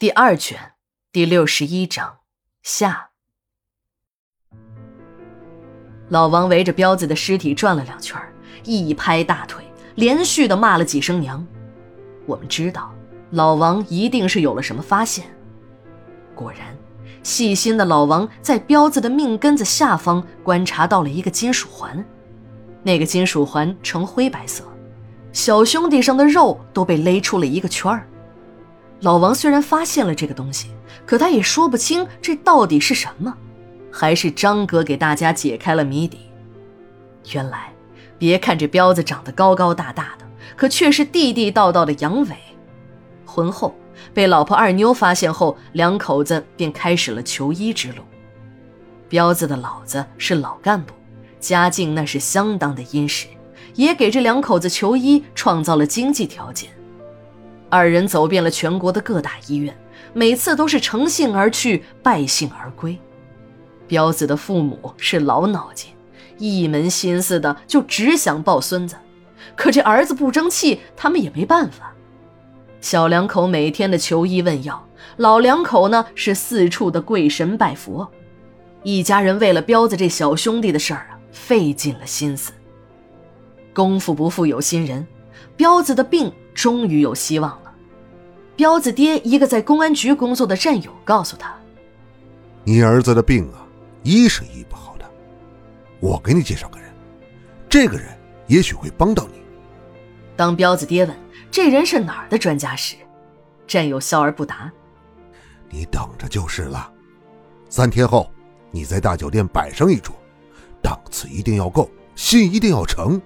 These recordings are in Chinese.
第二卷第六十一章下。老王围着彪子的尸体转了两圈，一拍大腿，连续的骂了几声娘。我们知道，老王一定是有了什么发现。果然，细心的老王在彪子的命根子下方观察到了一个金属环，那个金属环呈灰白色，小兄弟上的肉都被勒出了一个圈儿。老王虽然发现了这个东西，可他也说不清这到底是什么。还是张哥给大家解开了谜底。原来，别看这彪子长得高高大大的，可却是地地道道的阳痿。婚后被老婆二妞发现后，两口子便开始了求医之路。彪子的老子是老干部，家境那是相当的殷实，也给这两口子求医创造了经济条件。二人走遍了全国的各大医院，每次都是乘兴而去，败兴而归。彪子的父母是老脑筋，一门心思的就只想抱孙子，可这儿子不争气，他们也没办法。小两口每天的求医问药，老两口呢是四处的跪神拜佛，一家人为了彪子这小兄弟的事儿啊，费尽了心思。功夫不负有心人，彪子的病终于有希望了。彪子爹一个在公安局工作的战友告诉他：“你儿子的病啊，医是医不好的，我给你介绍个人，这个人也许会帮到你。”当彪子爹问这人是哪儿的专家时，战友笑而不答：“你等着就是了，三天后你在大酒店摆上一桌，档次一定要够，信一定要诚，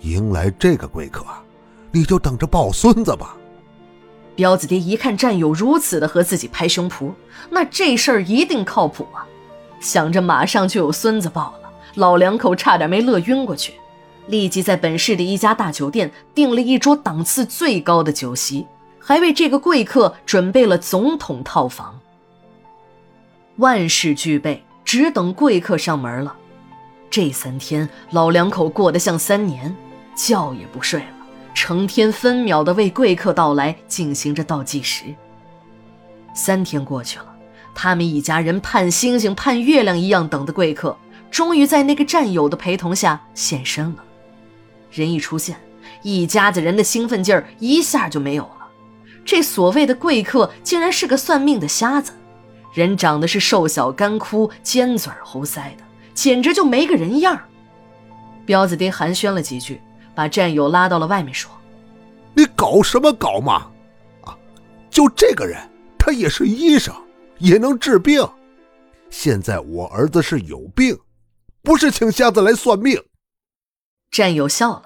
迎来这个贵客啊，你就等着抱孙子吧。”彪子爹一看战友如此的和自己拍胸脯，那这事儿一定靠谱啊！想着马上就有孙子抱了，老两口差点没乐晕过去，立即在本市的一家大酒店订了一桌档次最高的酒席，还为这个贵客准备了总统套房。万事俱备，只等贵客上门了。这三天，老两口过得像三年，觉也不睡了。成天分秒的为贵客到来进行着倒计时。三天过去了，他们一家人盼星星盼月亮一样等的贵客，终于在那个战友的陪同下现身了。人一出现，一家子人的兴奋劲儿一下就没有了。这所谓的贵客竟然是个算命的瞎子，人长得是瘦小干枯、尖嘴猴腮的，简直就没个人样彪子爹寒暄了几句。把战友拉到了外面，说：“你搞什么搞嘛？啊，就这个人，他也是医生，也能治病。现在我儿子是有病，不是请瞎子来算命。”战友笑了：“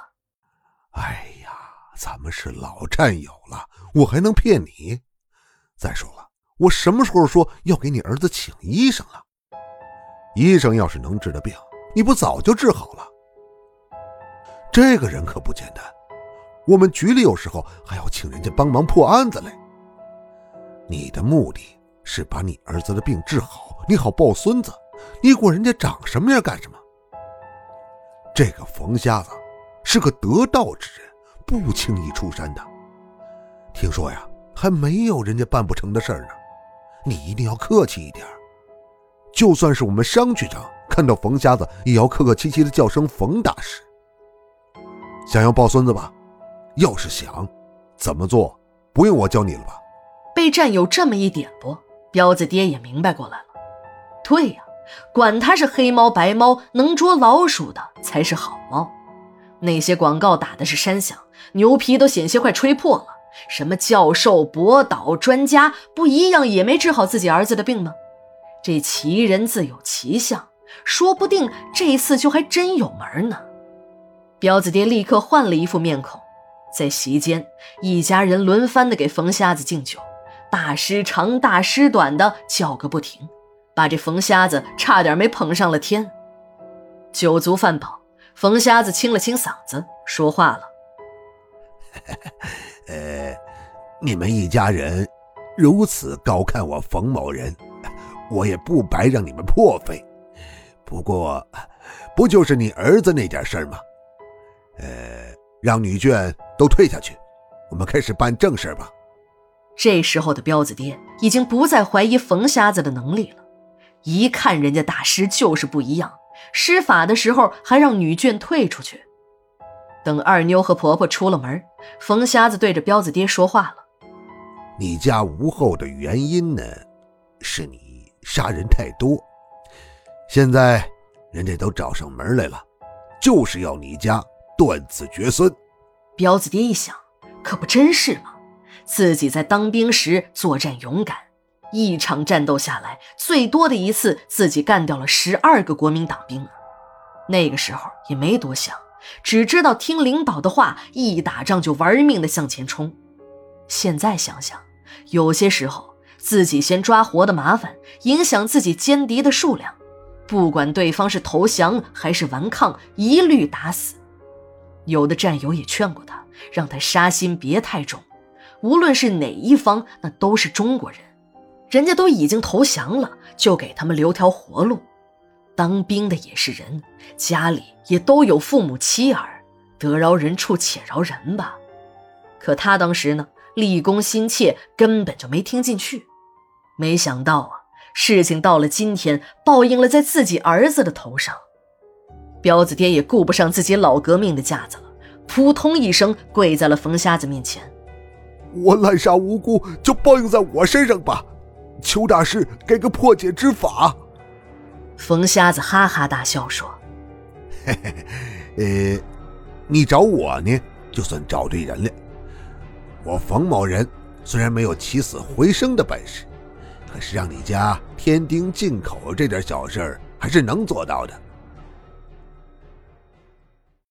哎呀，咱们是老战友了，我还能骗你？再说了，我什么时候说要给你儿子请医生了？医生要是能治的病，你不早就治好了？”这个人可不简单，我们局里有时候还要请人家帮忙破案子嘞。你的目的是把你儿子的病治好，你好抱孙子，你管人家长什么样干什么？这个冯瞎子是个得道之人，不轻易出山的。听说呀，还没有人家办不成的事儿呢。你一定要客气一点，就算是我们商局长看到冯瞎子，也要客客气气的叫声冯大师。想要抱孙子吧？要是想，怎么做？不用我教你了吧？被战友这么一点拨，彪子爹也明白过来了。对呀，管他是黑猫白猫，能捉老鼠的才是好猫。那些广告打的是山响，牛皮都险些快吹破了。什么教授、博导、专家，不一样也没治好自己儿子的病吗？这奇人自有奇相，说不定这次就还真有门呢。彪子爹立刻换了一副面孔，在席间，一家人轮番的给冯瞎子敬酒，大师长，大师短的叫个不停，把这冯瞎子差点没捧上了天。酒足饭饱，冯瞎子清了清嗓子，说话了：“呃，你们一家人如此高看我冯某人，我也不白让你们破费。不过，不就是你儿子那点事儿吗？”呃，让女眷都退下去，我们开始办正事吧。这时候的彪子爹已经不再怀疑冯瞎子的能力了，一看人家大师就是不一样，施法的时候还让女眷退出去。等二妞和婆婆出了门，冯瞎子对着彪子爹说话了：“你家无后的原因呢，是你杀人太多。现在人家都找上门来了，就是要你家断子绝孙。”彪子爹一想，可不真是吗？自己在当兵时作战勇敢，一场战斗下来，最多的一次自己干掉了十二个国民党兵啊！那个时候也没多想，只知道听领导的话，一打仗就玩命的向前冲。现在想想，有些时候自己先抓活的麻烦，影响自己歼敌的数量，不管对方是投降还是顽抗，一律打死。有的战友也劝过他，让他杀心别太重。无论是哪一方，那都是中国人，人家都已经投降了，就给他们留条活路。当兵的也是人，家里也都有父母妻儿，得饶人处且饶人吧。可他当时呢，立功心切，根本就没听进去。没想到啊，事情到了今天，报应了在自己儿子的头上。彪子爹也顾不上自己老革命的架子了，扑通一声跪在了冯瞎子面前。我滥杀无辜，就报应在我身上吧！求大师给个破解之法。冯瞎子哈哈大笑说：“嘿嘿，呃，你找我呢，就算找对人了。我冯某人虽然没有起死回生的本事，可是让你家添丁进口这点小事儿还是能做到的。